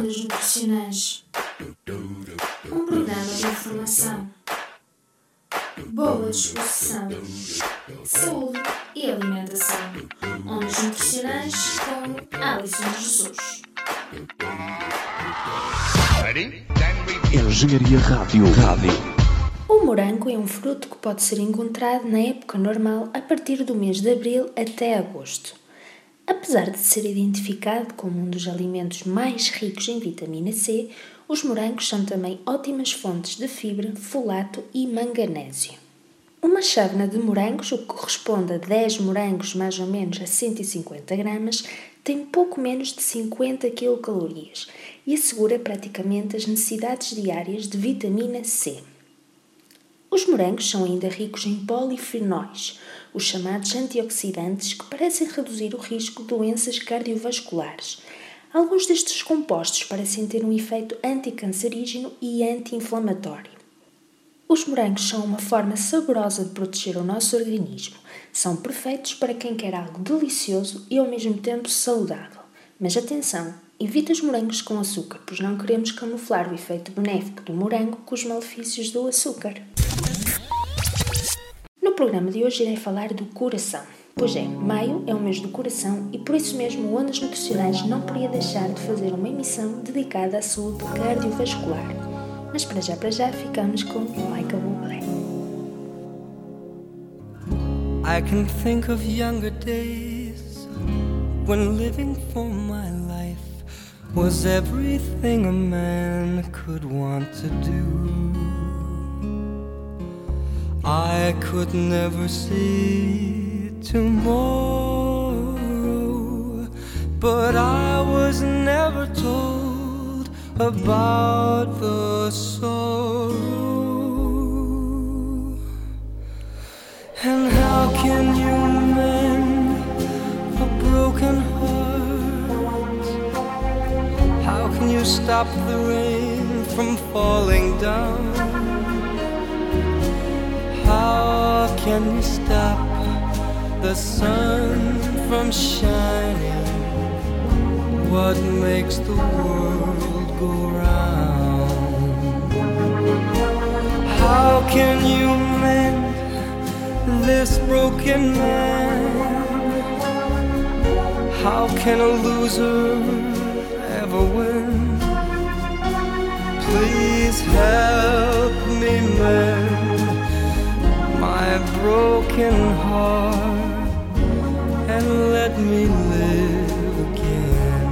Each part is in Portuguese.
Ondas Nutricionais Um programa de informação, boa disposição, saúde e alimentação. Ondas Nutricionais com Alison Jesus. Engenharia Rádio. Rádio. O morango é um fruto que pode ser encontrado na época normal a partir do mês de abril até agosto. Apesar de ser identificado como um dos alimentos mais ricos em vitamina C, os morangos são também ótimas fontes de fibra, folato e manganésio. Uma chávena de morangos, o que corresponde a 10 morangos mais ou menos a 150 gramas, tem pouco menos de 50 quilocalorias e assegura praticamente as necessidades diárias de vitamina C. Os morangos são ainda ricos em polifenóis, os chamados antioxidantes que parecem reduzir o risco de doenças cardiovasculares. Alguns destes compostos parecem ter um efeito anticancerígeno e anti-inflamatório. Os morangos são uma forma saborosa de proteger o nosso organismo. São perfeitos para quem quer algo delicioso e ao mesmo tempo saudável. Mas atenção, evite os morangos com açúcar, pois não queremos camuflar o efeito benéfico do morango com os malefícios do açúcar. Programa de hoje irei falar do coração. Pois é, maio é o mês do coração e por isso mesmo o Ondas Nutricionais não podia deixar de fazer uma emissão dedicada à saúde cardiovascular. Mas para já, para já, ficamos com Michael Bublé. I can think of younger days when living for my life was everything a man could want to do. I could never see tomorrow, but I was never told about the sorrow. And how can you mend a broken heart? How can you stop the rain from falling down? How can you stop the sun from shining? What makes the world go round? How can you mend this broken man? How can a loser ever win? Please help me mend broken heart and let me live again.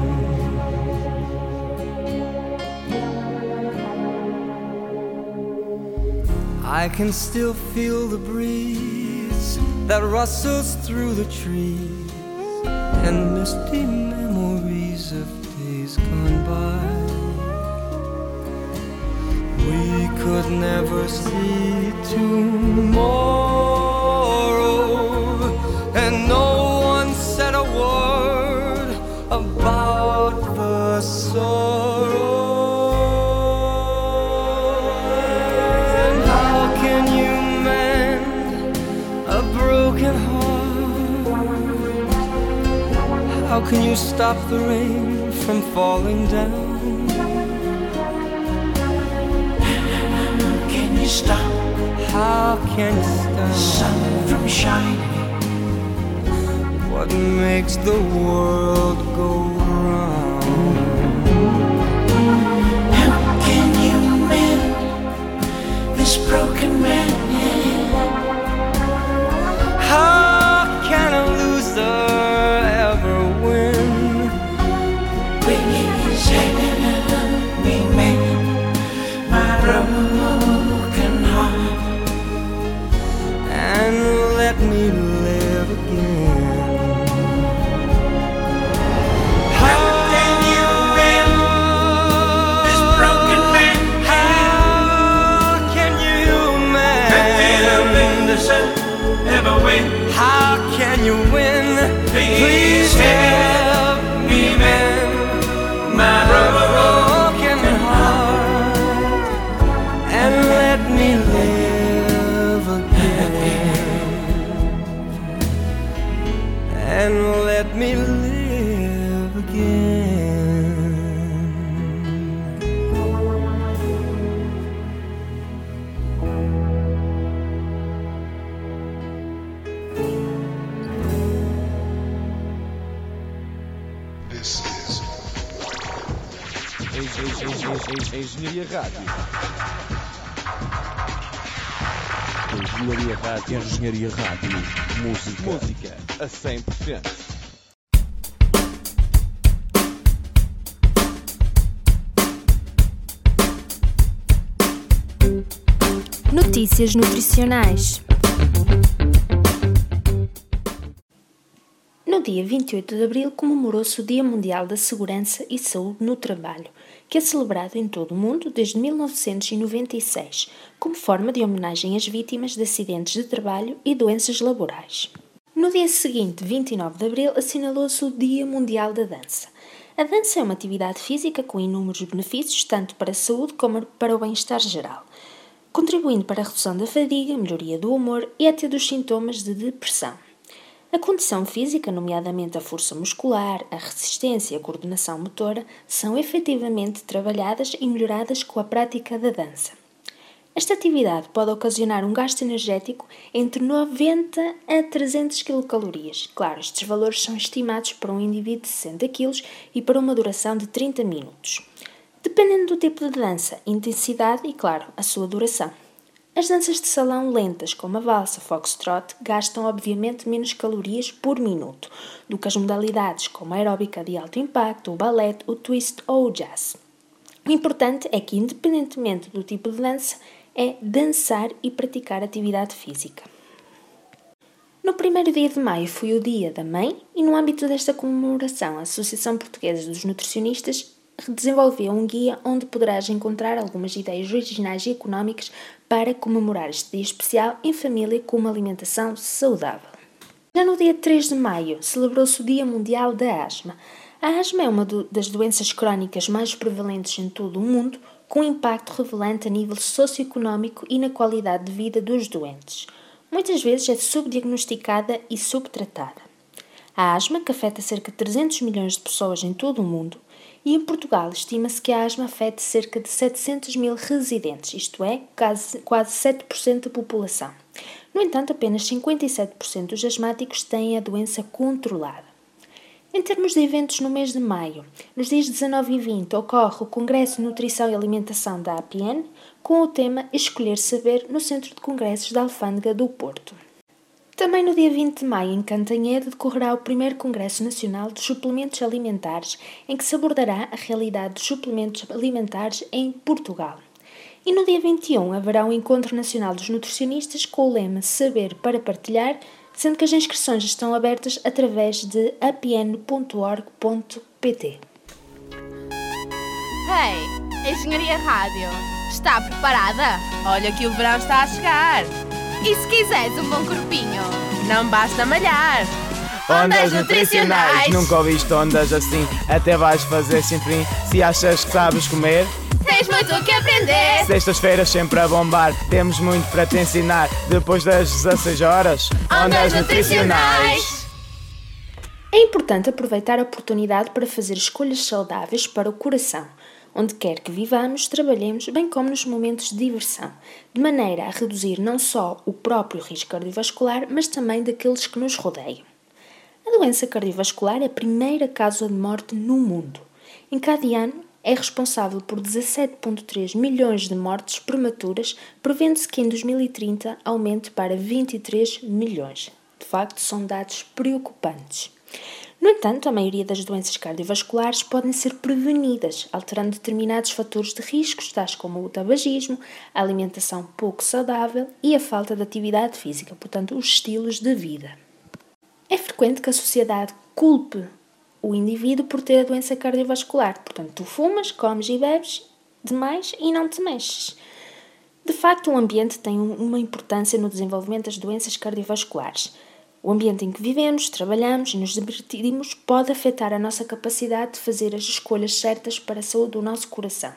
I can still feel the breeze that rustles through the trees and misty memories of days gone by. Could never see tomorrow, and no one said a word about the sorrow. How can you mend a broken heart? How can you stop the rain from falling down? Stop How can you stop? sun from shining? What makes the world go round? How can you mend this and let me live again. This is. Engenharia Rádio. Engenharia Rádio. Música. Música a 100%. Notícias nutricionais. No dia 28 de abril comemorou-se o Dia Mundial da Segurança e Saúde no Trabalho, que é celebrado em todo o mundo desde 1996, como forma de homenagem às vítimas de acidentes de trabalho e doenças laborais. No dia seguinte, 29 de abril, assinalou-se o Dia Mundial da Dança. A dança é uma atividade física com inúmeros benefícios, tanto para a saúde como para o bem-estar geral contribuindo para a redução da fadiga, melhoria do humor e até dos sintomas de depressão. A condição física, nomeadamente a força muscular, a resistência e a coordenação motora, são efetivamente trabalhadas e melhoradas com a prática da dança. Esta atividade pode ocasionar um gasto energético entre 90 a 300 kcal. Claro, estes valores são estimados para um indivíduo de 60 kg e para uma duração de 30 minutos dependendo do tipo de dança, intensidade e, claro, a sua duração. As danças de salão lentas, como a valsa, foxtrot, gastam obviamente menos calorias por minuto do que as modalidades como a aeróbica de alto impacto, o ballet, o twist ou o jazz. O importante é que, independentemente do tipo de dança, é dançar e praticar atividade física. No primeiro dia de maio foi o Dia da Mãe e, no âmbito desta comemoração, a Associação Portuguesa dos Nutricionistas desenvolveu um guia onde poderás encontrar algumas ideias originais e económicas para comemorar este dia especial em família com uma alimentação saudável. Já no dia 3 de maio celebrou-se o Dia Mundial da Asma. A asma é uma do, das doenças crónicas mais prevalentes em todo o mundo, com impacto relevante a nível socioeconómico e na qualidade de vida dos doentes. Muitas vezes é subdiagnosticada e subtratada. A asma, que afeta cerca de 300 milhões de pessoas em todo o mundo, e em Portugal estima-se que a asma afete cerca de 700 mil residentes, isto é, quase, quase 7% da população. No entanto, apenas 57% dos asmáticos têm a doença controlada. Em termos de eventos no mês de maio, nos dias 19 e 20 ocorre o Congresso de Nutrição e Alimentação da APN, com o tema Escolher Saber no Centro de Congressos da Alfândega do Porto. Também no dia 20 de maio, em Cantanhede, decorrerá o primeiro Congresso Nacional dos Suplementos Alimentares, em que se abordará a realidade dos suplementos alimentares em Portugal. E no dia 21 haverá um Encontro Nacional dos Nutricionistas com o lema Saber para Partilhar, sendo que as inscrições estão abertas através de apn.org.pt. Hey, Engenharia Rádio, está preparada? Olha que o verão está a chegar! E se quiseres um bom corpinho, não basta malhar. Ondas nutricionais, nunca ouviste ondas assim, até vais fazer sem fim. Se achas que sabes comer, tens muito o que aprender. Sextas-feiras sempre a bombar, temos muito para te ensinar. Depois das 16 horas, ondas nutricionais. É importante aproveitar a oportunidade para fazer escolhas saudáveis para o coração onde quer que vivamos, trabalhemos, bem como nos momentos de diversão, de maneira a reduzir não só o próprio risco cardiovascular, mas também daqueles que nos rodeiam. A doença cardiovascular é a primeira causa de morte no mundo. Em cada ano, é responsável por 17,3 milhões de mortes prematuras, prevendo-se que em 2030 aumente para 23 milhões. De facto, são dados preocupantes. No entanto, a maioria das doenças cardiovasculares podem ser prevenidas, alterando determinados fatores de riscos, tais como o tabagismo, a alimentação pouco saudável e a falta de atividade física, portanto, os estilos de vida. É frequente que a sociedade culpe o indivíduo por ter a doença cardiovascular, portanto, tu fumas, comes e bebes demais e não te mexes. De facto, o ambiente tem uma importância no desenvolvimento das doenças cardiovasculares. O ambiente em que vivemos, trabalhamos e nos divertimos pode afetar a nossa capacidade de fazer as escolhas certas para a saúde do nosso coração.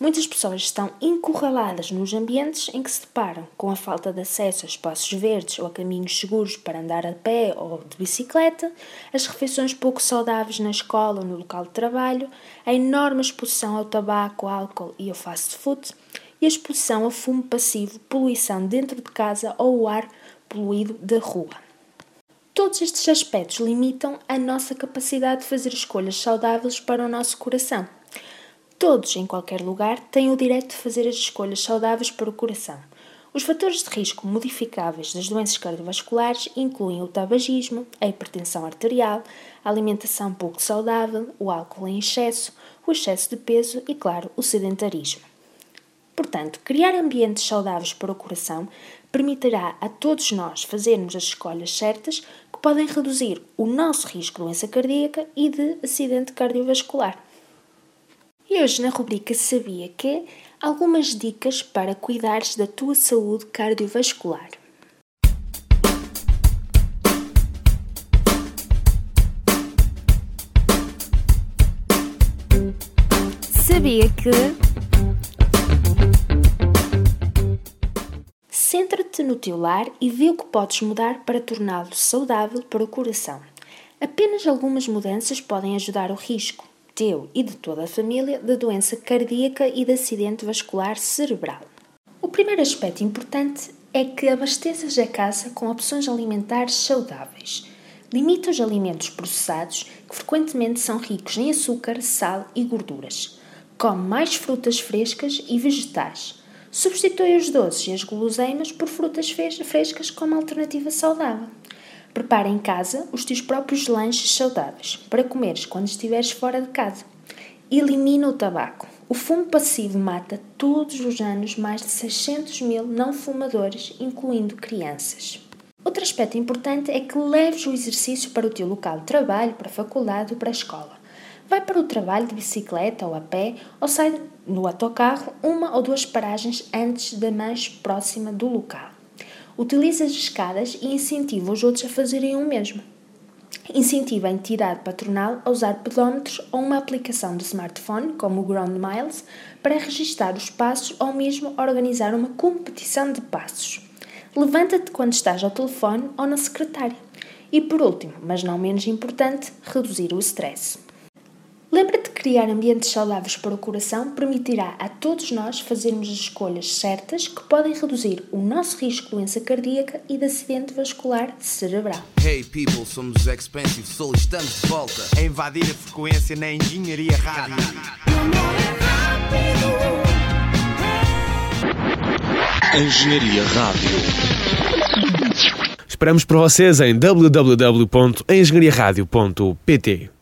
Muitas pessoas estão encurraladas nos ambientes em que se deparam com a falta de acesso a espaços verdes ou a caminhos seguros para andar a pé ou de bicicleta, as refeições pouco saudáveis na escola ou no local de trabalho, a enorme exposição ao tabaco, álcool e ao fast food e a exposição ao fumo passivo, poluição dentro de casa ou o ar poluído da rua. Todos estes aspectos limitam a nossa capacidade de fazer escolhas saudáveis para o nosso coração. Todos, em qualquer lugar, têm o direito de fazer as escolhas saudáveis para o coração. Os fatores de risco modificáveis das doenças cardiovasculares incluem o tabagismo, a hipertensão arterial, a alimentação pouco saudável, o álcool em excesso, o excesso de peso e, claro, o sedentarismo. Portanto, criar ambientes saudáveis para o coração permitirá a todos nós fazermos as escolhas certas podem reduzir o nosso risco de doença cardíaca e de acidente cardiovascular. E hoje na rubrica Sabia que algumas dicas para cuidares da tua saúde cardiovascular. Sabia que no teu lar e vê o que podes mudar para torná-lo saudável para o coração. Apenas algumas mudanças podem ajudar o risco, teu e de toda a família, de doença cardíaca e de acidente vascular cerebral. O primeiro aspecto importante é que abasteças a casa com opções alimentares saudáveis. Limita os alimentos processados, que frequentemente são ricos em açúcar, sal e gorduras. Come mais frutas frescas e vegetais. Substitui os doces e as guloseimas por frutas frescas como alternativa saudável. Prepara em casa os teus próprios lanches saudáveis para comeres quando estiveres fora de casa. Elimina o tabaco. O fumo passivo mata todos os anos mais de 600 mil não fumadores, incluindo crianças. Outro aspecto importante é que leves o exercício para o teu local de trabalho, para a faculdade ou para a escola. Vai para o trabalho de bicicleta ou a pé ou sai no autocarro uma ou duas paragens antes da mais próxima do local. Utiliza as escadas e incentiva os outros a fazerem o mesmo. Incentiva a entidade patronal a usar pedómetros ou uma aplicação de smartphone, como o Ground Miles, para registar os passos ou mesmo organizar uma competição de passos. Levanta-te quando estás ao telefone ou na secretária. E por último, mas não menos importante, reduzir o stress. Lembra-te que criar ambientes saudáveis para o coração permitirá a todos nós fazermos as escolhas certas que podem reduzir o nosso risco de doença cardíaca e de acidente vascular cerebral. Hey people, somos Expensive Soul e estamos de volta a invadir a frequência na Engenharia Rádio. Engenharia Rádio. Esperamos por vocês em www.engenhariaradio.pt.